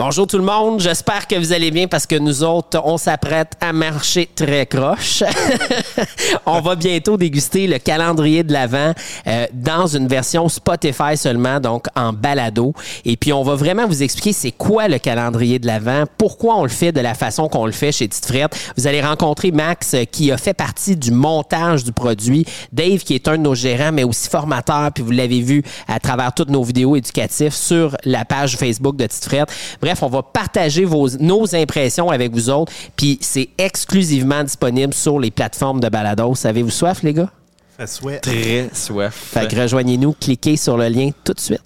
Bonjour tout le monde, j'espère que vous allez bien parce que nous autres, on s'apprête à marcher très croche. on va bientôt déguster le calendrier de l'Avent euh, dans une version Spotify seulement, donc en balado. Et puis on va vraiment vous expliquer c'est quoi le calendrier de l'Avent, pourquoi on le fait de la façon qu'on le fait chez Tite. Vous allez rencontrer Max euh, qui a fait partie du montage du produit, Dave qui est un de nos gérants mais aussi formateur, puis vous l'avez vu à travers toutes nos vidéos éducatives sur la page Facebook de Tite. Bref, on va partager vos, nos impressions avec vous autres. Puis c'est exclusivement disponible sur les plateformes de balado. Avez-vous soif, les gars? Soif. Très soif. Fait que rejoignez-nous, cliquez sur le lien tout de suite.